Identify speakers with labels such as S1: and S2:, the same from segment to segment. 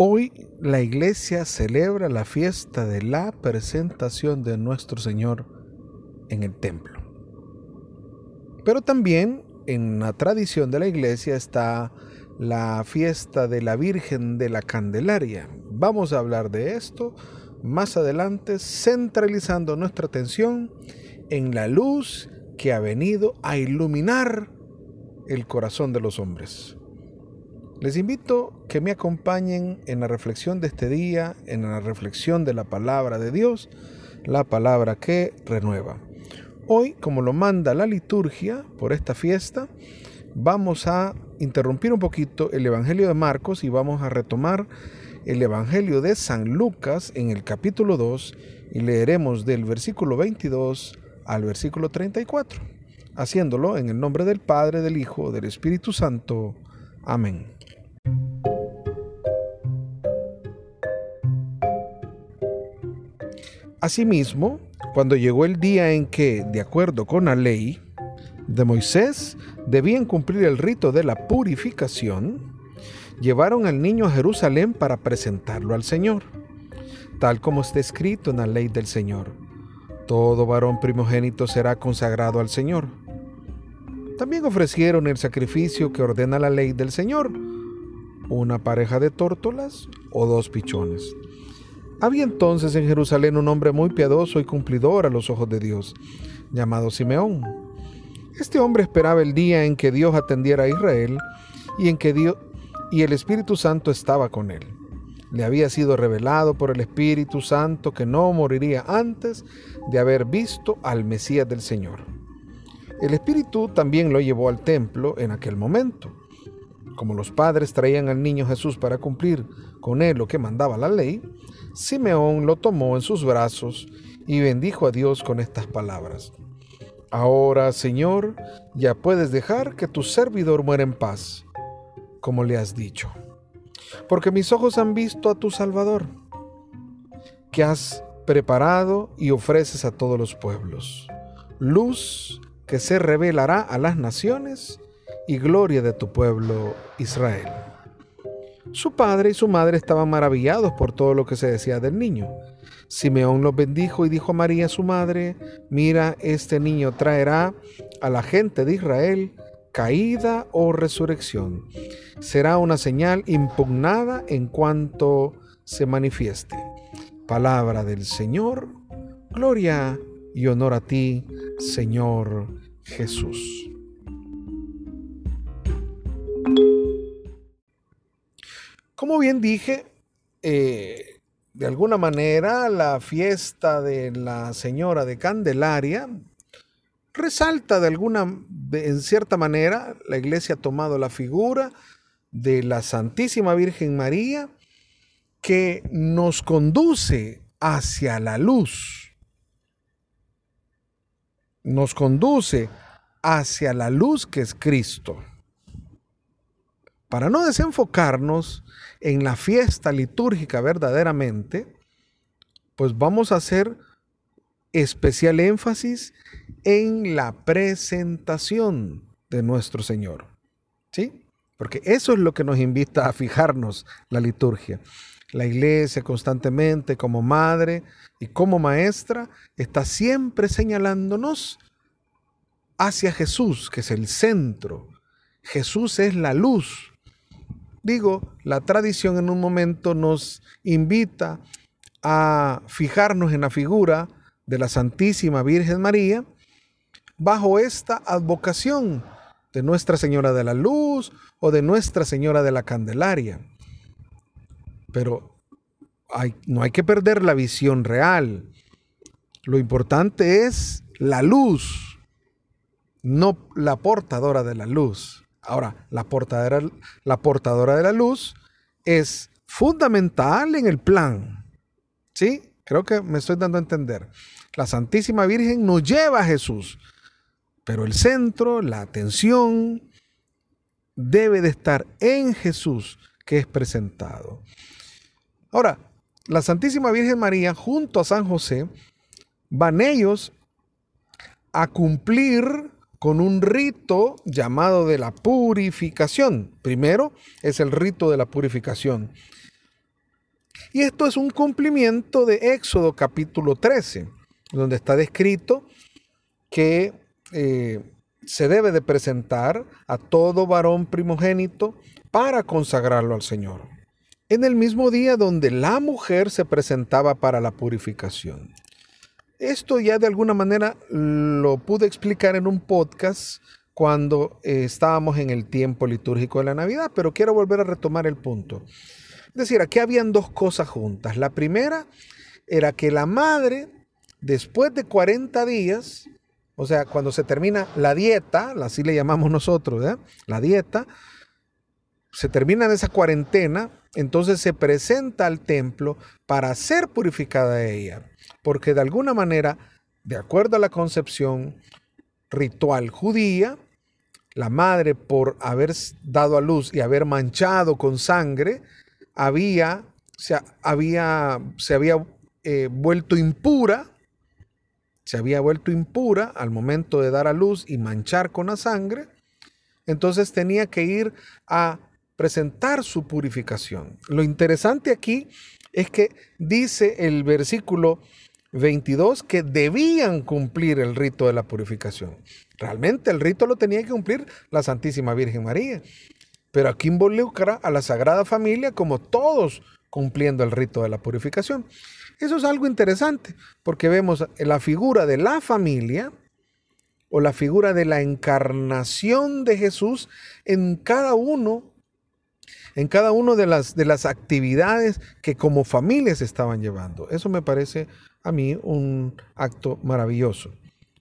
S1: Hoy la iglesia celebra la fiesta de la presentación de nuestro Señor en el templo. Pero también en la tradición de la iglesia está la fiesta de la Virgen de la Candelaria. Vamos a hablar de esto más adelante, centralizando nuestra atención en la luz que ha venido a iluminar el corazón de los hombres. Les invito que me acompañen en la reflexión de este día, en la reflexión de la palabra de Dios, la palabra que renueva. Hoy, como lo manda la liturgia por esta fiesta, vamos a interrumpir un poquito el Evangelio de Marcos y vamos a retomar el Evangelio de San Lucas en el capítulo 2 y leeremos del versículo 22 al versículo 34, haciéndolo en el nombre del Padre, del Hijo, del Espíritu Santo. Amén. Asimismo, cuando llegó el día en que, de acuerdo con la ley de Moisés, debían cumplir el rito de la purificación, llevaron al niño a Jerusalén para presentarlo al Señor, tal como está escrito en la ley del Señor. Todo varón primogénito será consagrado al Señor. También ofrecieron el sacrificio que ordena la ley del Señor, una pareja de tórtolas o dos pichones. Había entonces en Jerusalén un hombre muy piadoso y cumplidor a los ojos de Dios, llamado Simeón. Este hombre esperaba el día en que Dios atendiera a Israel y en que Dios y el Espíritu Santo estaba con él. Le había sido revelado por el Espíritu Santo que no moriría antes de haber visto al Mesías del Señor. El Espíritu también lo llevó al templo en aquel momento. Como los padres traían al niño Jesús para cumplir con él lo que mandaba la ley, Simeón lo tomó en sus brazos y bendijo a Dios con estas palabras. Ahora, Señor, ya puedes dejar que tu servidor muera en paz, como le has dicho, porque mis ojos han visto a tu Salvador, que has preparado y ofreces a todos los pueblos, luz que se revelará a las naciones y gloria de tu pueblo Israel. Su padre y su madre estaban maravillados por todo lo que se decía del niño. Simeón los bendijo y dijo a María su madre, mira, este niño traerá a la gente de Israel caída o resurrección. Será una señal impugnada en cuanto se manifieste. Palabra del Señor, gloria y honor a ti, Señor Jesús. Como bien dije, eh, de alguna manera la fiesta de la Señora de Candelaria resalta de alguna, en cierta manera, la iglesia ha tomado la figura de la Santísima Virgen María que nos conduce hacia la luz. Nos conduce hacia la luz que es Cristo. Para no desenfocarnos en la fiesta litúrgica verdaderamente, pues vamos a hacer especial énfasis en la presentación de nuestro Señor. ¿Sí? Porque eso es lo que nos invita a fijarnos la liturgia. La iglesia constantemente como madre y como maestra está siempre señalándonos hacia Jesús, que es el centro. Jesús es la luz Digo, la tradición en un momento nos invita a fijarnos en la figura de la Santísima Virgen María bajo esta advocación de Nuestra Señora de la Luz o de Nuestra Señora de la Candelaria. Pero no hay que perder la visión real. Lo importante es la luz, no la portadora de la luz. Ahora, la portadora, la portadora de la luz es fundamental en el plan. ¿Sí? Creo que me estoy dando a entender. La Santísima Virgen nos lleva a Jesús, pero el centro, la atención, debe de estar en Jesús que es presentado. Ahora, la Santísima Virgen María junto a San José van ellos a cumplir con un rito llamado de la purificación. Primero es el rito de la purificación. Y esto es un cumplimiento de Éxodo capítulo 13, donde está descrito que eh, se debe de presentar a todo varón primogénito para consagrarlo al Señor. En el mismo día donde la mujer se presentaba para la purificación. Esto ya de alguna manera lo pude explicar en un podcast cuando eh, estábamos en el tiempo litúrgico de la Navidad, pero quiero volver a retomar el punto. Es decir, aquí habían dos cosas juntas. La primera era que la madre, después de 40 días, o sea, cuando se termina la dieta, así le llamamos nosotros, ¿eh? la dieta, se termina en esa cuarentena, entonces se presenta al templo para ser purificada ella, porque de alguna manera, de acuerdo a la concepción ritual judía, la madre por haber dado a luz y haber manchado con sangre, había, se había, se había eh, vuelto impura, se había vuelto impura al momento de dar a luz y manchar con la sangre, entonces tenía que ir a presentar su purificación. Lo interesante aquí es que dice el versículo 22 que debían cumplir el rito de la purificación. Realmente el rito lo tenía que cumplir la Santísima Virgen María. Pero aquí involucra a la Sagrada Familia como todos cumpliendo el rito de la purificación. Eso es algo interesante porque vemos la figura de la familia o la figura de la encarnación de Jesús en cada uno en cada una de las, de las actividades que como familias estaban llevando. Eso me parece a mí un acto maravilloso.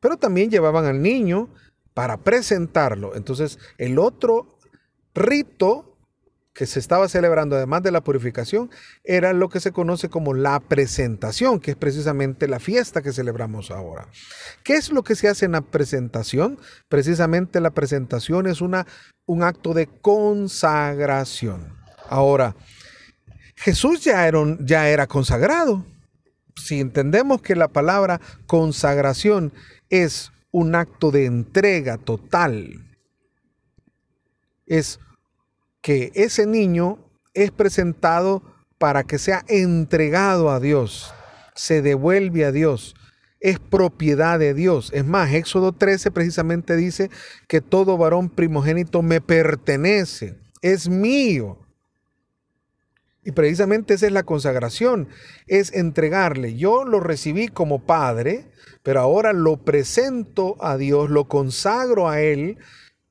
S1: Pero también llevaban al niño para presentarlo. Entonces, el otro rito que se estaba celebrando, además de la purificación, era lo que se conoce como la presentación, que es precisamente la fiesta que celebramos ahora. ¿Qué es lo que se hace en la presentación? Precisamente la presentación es una, un acto de consagración. Ahora, Jesús ya era, ya era consagrado. Si entendemos que la palabra consagración es un acto de entrega total, es que ese niño es presentado para que sea entregado a Dios, se devuelve a Dios, es propiedad de Dios. Es más, Éxodo 13 precisamente dice que todo varón primogénito me pertenece, es mío. Y precisamente esa es la consagración, es entregarle. Yo lo recibí como padre, pero ahora lo presento a Dios, lo consagro a Él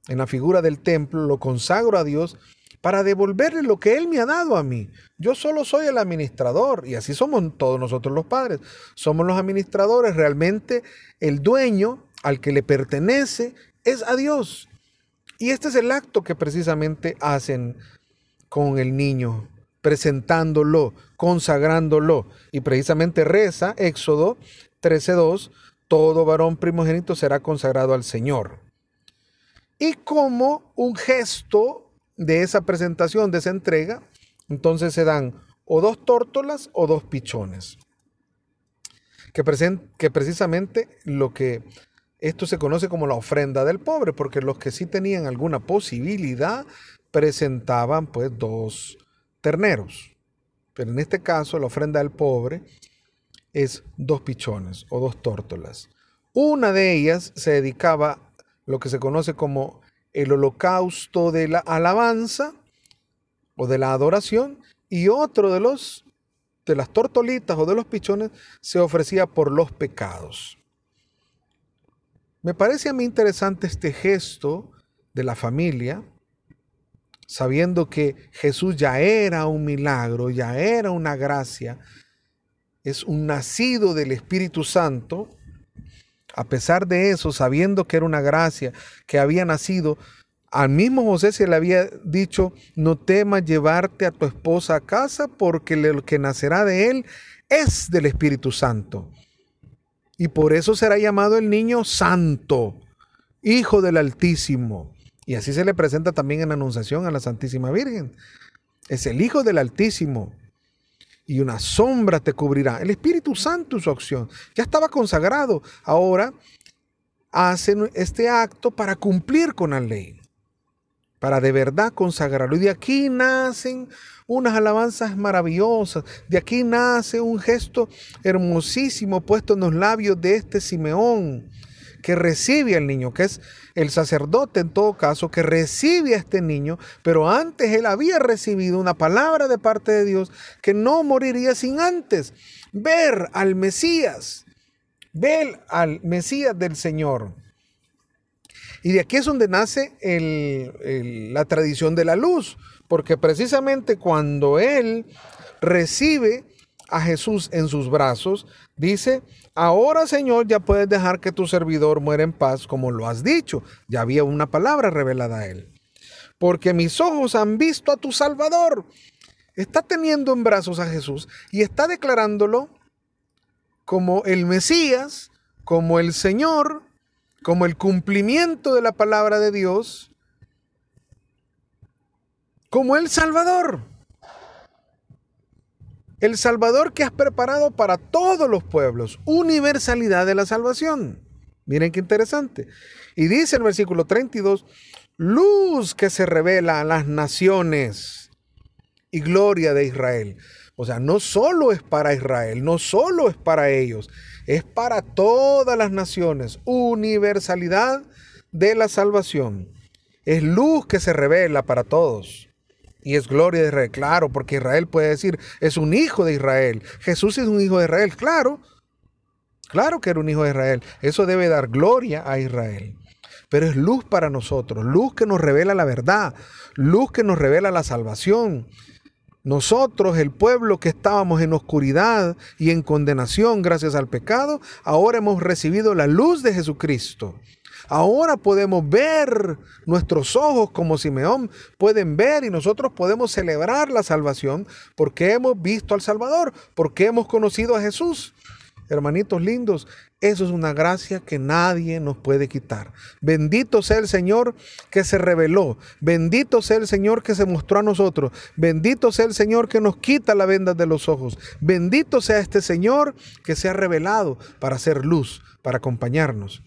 S1: en la figura del templo, lo consagro a Dios para devolverle lo que Él me ha dado a mí. Yo solo soy el administrador y así somos todos nosotros los padres. Somos los administradores. Realmente el dueño al que le pertenece es a Dios. Y este es el acto que precisamente hacen con el niño, presentándolo, consagrándolo. Y precisamente reza Éxodo 13.2, todo varón primogénito será consagrado al Señor. Y como un gesto de esa presentación, de esa entrega, entonces se dan o dos tórtolas o dos pichones. Que, que precisamente lo que esto se conoce como la ofrenda del pobre, porque los que sí tenían alguna posibilidad presentaban pues dos terneros. Pero en este caso la ofrenda del pobre es dos pichones o dos tórtolas. Una de ellas se dedicaba a lo que se conoce como el holocausto de la alabanza o de la adoración y otro de los de las tortolitas o de los pichones se ofrecía por los pecados. Me parece a mí interesante este gesto de la familia, sabiendo que Jesús ya era un milagro, ya era una gracia, es un nacido del Espíritu Santo, a pesar de eso, sabiendo que era una gracia, que había nacido, al mismo José se le había dicho, no temas llevarte a tu esposa a casa porque lo que nacerá de él es del Espíritu Santo. Y por eso será llamado el niño santo, hijo del Altísimo. Y así se le presenta también en Anunciación a la Santísima Virgen. Es el Hijo del Altísimo y una sombra te cubrirá. El Espíritu Santo su acción. Ya estaba consagrado. Ahora hacen este acto para cumplir con la ley. para de verdad consagrarlo. Y de aquí nacen unas alabanzas maravillosas, de aquí nace un gesto hermosísimo puesto en los labios de este Simeón, que recibe al niño, que es el sacerdote en todo caso, que recibe a este niño, pero antes él había recibido una palabra de parte de Dios que no moriría sin antes ver al Mesías, ver al Mesías del Señor. Y de aquí es donde nace la tradición de la luz, porque precisamente cuando él recibe a Jesús en sus brazos, dice, ahora Señor ya puedes dejar que tu servidor muera en paz como lo has dicho. Ya había una palabra revelada a él. Porque mis ojos han visto a tu Salvador. Está teniendo en brazos a Jesús y está declarándolo como el Mesías, como el Señor, como el cumplimiento de la palabra de Dios, como el Salvador. El Salvador que has preparado para todos los pueblos, universalidad de la salvación. Miren qué interesante. Y dice el versículo 32, luz que se revela a las naciones y gloria de Israel. O sea, no solo es para Israel, no solo es para ellos, es para todas las naciones, universalidad de la salvación. Es luz que se revela para todos. Y es gloria de Israel, claro, porque Israel puede decir, es un hijo de Israel. Jesús es un hijo de Israel, claro. Claro que era un hijo de Israel. Eso debe dar gloria a Israel. Pero es luz para nosotros, luz que nos revela la verdad, luz que nos revela la salvación, nosotros, el pueblo que estábamos en oscuridad y en condenación gracias al pecado, ahora hemos recibido la luz de Jesucristo. Ahora podemos ver, nuestros ojos como Simeón pueden ver y nosotros podemos celebrar la salvación porque hemos visto al Salvador, porque hemos conocido a Jesús. Hermanitos lindos, eso es una gracia que nadie nos puede quitar. Bendito sea el Señor que se reveló. Bendito sea el Señor que se mostró a nosotros. Bendito sea el Señor que nos quita la venda de los ojos. Bendito sea este Señor que se ha revelado para hacer luz, para acompañarnos.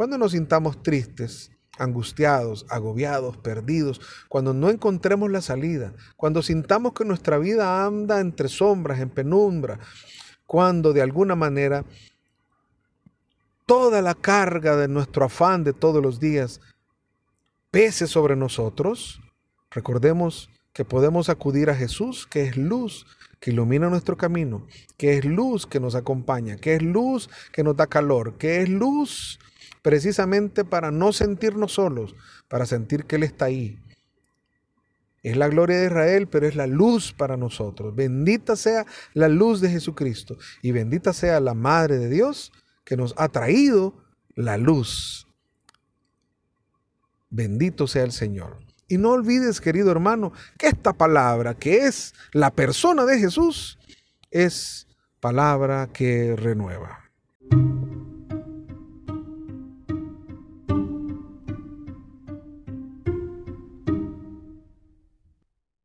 S1: Cuando nos sintamos tristes, angustiados, agobiados, perdidos, cuando no encontremos la salida, cuando sintamos que nuestra vida anda entre sombras, en penumbra, cuando de alguna manera toda la carga de nuestro afán de todos los días pese sobre nosotros, recordemos que podemos acudir a Jesús, que es luz, que ilumina nuestro camino, que es luz que nos acompaña, que es luz que nos da calor, que es luz precisamente para no sentirnos solos, para sentir que Él está ahí. Es la gloria de Israel, pero es la luz para nosotros. Bendita sea la luz de Jesucristo y bendita sea la Madre de Dios que nos ha traído la luz. Bendito sea el Señor. Y no olvides, querido hermano, que esta palabra, que es la persona de Jesús, es palabra que renueva.